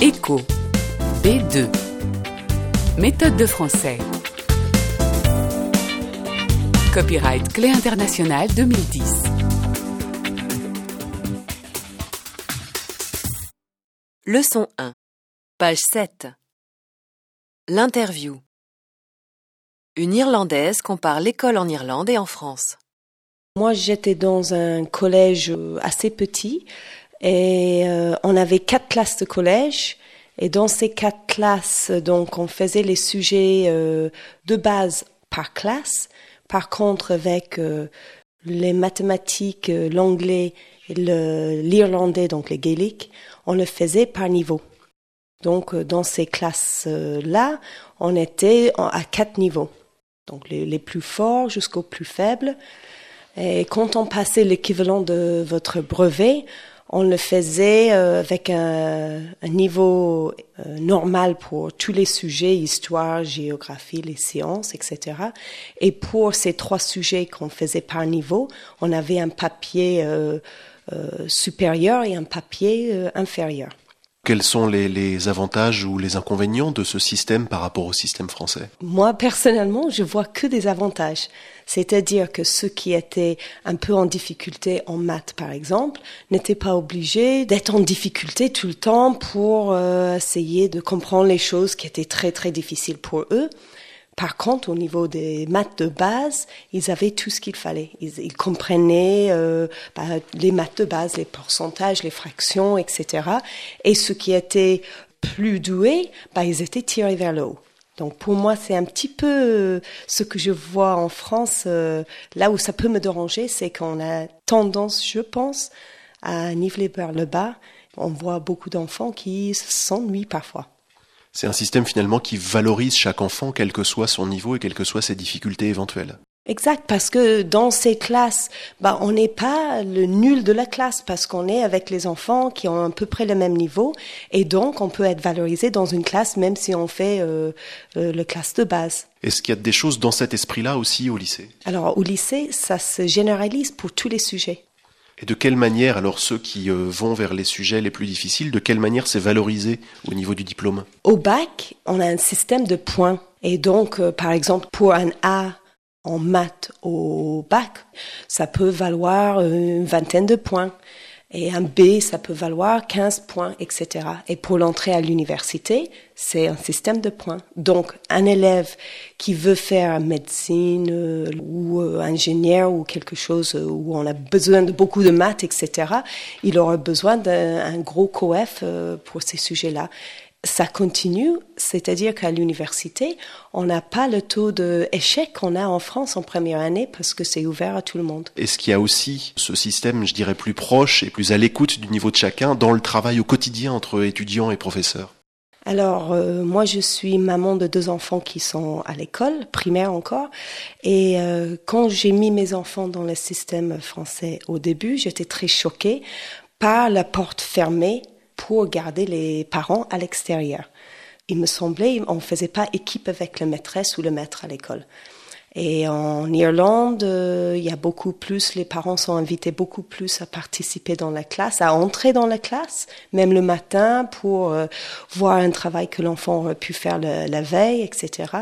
Écho. B2. Méthode de français. Copyright Clé International 2010. Leçon 1. Page 7. L'interview. Une Irlandaise compare l'école en Irlande et en France. Moi, j'étais dans un collège euh, assez petit et euh, on avait quatre classes de collège. Et dans ces quatre classes, donc, on faisait les sujets euh, de base par classe. Par contre, avec les mathématiques, l'anglais et l'irlandais, donc les gaéliques, on le faisait par niveau. Donc, dans ces classes-là, on était à quatre niveaux. Donc, les, les plus forts jusqu'aux plus faibles. Et quand on passait l'équivalent de votre brevet, on le faisait euh, avec un, niveau euh, normal pour tous les sujets, histoire, géographie, les sciences, etc. Et pour ces trois sujets qu'on faisait par niveau, on avait un papier euh, supérieur et un papier inférieur. Quels sont les, avantages ou les inconvénients de ce système par rapport au système français? Moi, personnellement, je vois que des avantages. C'est-à-dire que ceux qui étaient un peu en difficulté en maths, par exemple, n'étaient pas obligés d'être en difficulté tout le temps pour euh, essayer de comprendre les choses qui étaient très, très difficiles pour eux. Par contre, au niveau des maths de base, ils avaient tout ce qu'il fallait. Ils, comprenaient euh, bah, les maths de base, les pourcentages, les fractions, etc. Et ceux qui étaient plus doués, bah, ils étaient tirés vers le haut. Donc pour moi, c'est un petit peu euh, ce que je vois en France. Euh, là où ça peut me déranger, c'est qu'on a tendance, je pense, à niveler vers le bas. On voit beaucoup d'enfants qui s'ennuient parfois. C'est un système finalement qui valorise chaque enfant, quel que soit son niveau et quelles que soient ses difficultés éventuelles. Exact, parce que dans ces classes, bah, on n'est pas le nul de la classe, parce qu'on est avec les enfants qui ont à peu près le même niveau, et donc on peut être valorisé dans une classe même si on fait euh, euh, le classe de base. Est-ce qu'il y a des choses dans cet esprit-là aussi au lycée? Alors au lycée, ça se généralise pour tous les sujets. Et de quelle manière, alors ceux qui euh, vont vers les sujets les plus difficiles, de quelle manière c'est valorisé au niveau du diplôme? Au bac, on a un système de points. Et donc, euh, par exemple, pour un A en maths au bac, ça peut valoir une vingtaine de points. Et un B, ça peut valoir 15 points, etc. Et pour l'entrée à l'université, c'est un système de points. Donc, un élève qui veut faire médecine euh, ou euh, ingénieur ou quelque chose où on a besoin de beaucoup de maths, etc., il aura besoin d'un gros coef euh, pour ces sujets-là ça continue, c'est-à-dire qu'à l'université, on n'a pas le taux d'échec qu'on a en France en première année parce que c'est ouvert à tout le monde. Est-ce qu'il y a aussi ce système, je dirais, plus proche et plus à l'écoute du niveau de chacun dans le travail au quotidien entre étudiants et professeurs alors, euh, moi, je suis maman de deux enfants qui sont à l'école, primaire encore. Et euh, quand j'ai mis mes enfants dans le système français au début, j'étais très choquée par la porte fermée pour garder les parents à l'extérieur. Il me semblait on ne faisait pas équipe avec la maîtresse ou le maître à l'école. Et en Irlande, euh, il y a beaucoup plus, les parents sont invités beaucoup plus à participer dans la classe, à entrer dans la classe, même le matin pour euh, voir un travail que l'enfant aurait pu faire la veille, etc.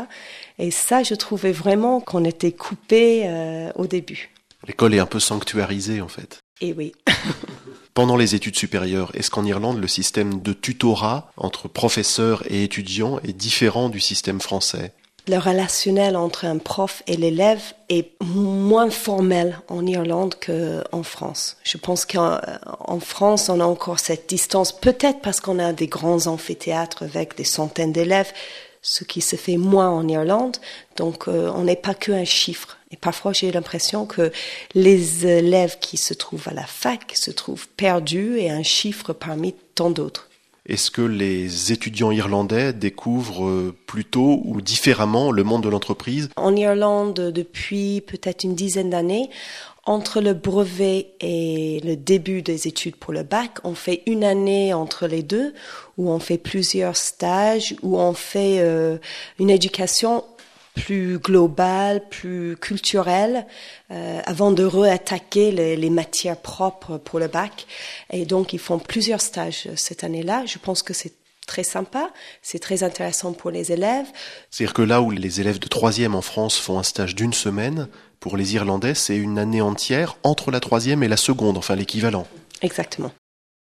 Et ça, je trouvais vraiment qu'on était coupé euh, au début. L'école est un peu sanctuarisée en fait. Et oui. Pendant les études supérieures, est-ce qu'en Irlande, le système de tutorat entre professeurs et étudiants est différent du système français? Le relationnel entre un prof et l'élève est moins formel en Irlande qu'en France. Je pense qu'en France, on a encore cette distance, peut-être parce qu'on a des grands amphithéâtres avec des centaines d'élèves, ce qui se fait moins en Irlande. Donc, euh, on n'est pas qu'un chiffre. Et parfois, j'ai l'impression que les élèves qui se trouvent à la fac se trouvent perdus et un chiffre parmi tant d'autres. Est-ce que les étudiants irlandais découvrent euh, plutôt ou différemment le monde de l'entreprise? En Irlande, depuis peut-être une dizaine d'années, entre le brevet et le début des études pour le bac, on fait une année entre les deux où on fait plusieurs stages, où on fait euh, une éducation plus globale, plus culturelle, euh, avant de réattaquer les, les, matières propres pour le bac. Et donc, ils font plusieurs stages cette année-là. Je pense que c'est très sympa, c'est très intéressant pour les élèves. C'est-à-dire que là où les élèves de troisième en France font un stage d'une semaine, pour les Irlandais, c'est une année entière entre la troisième et la seconde, enfin l'équivalent. Exactement.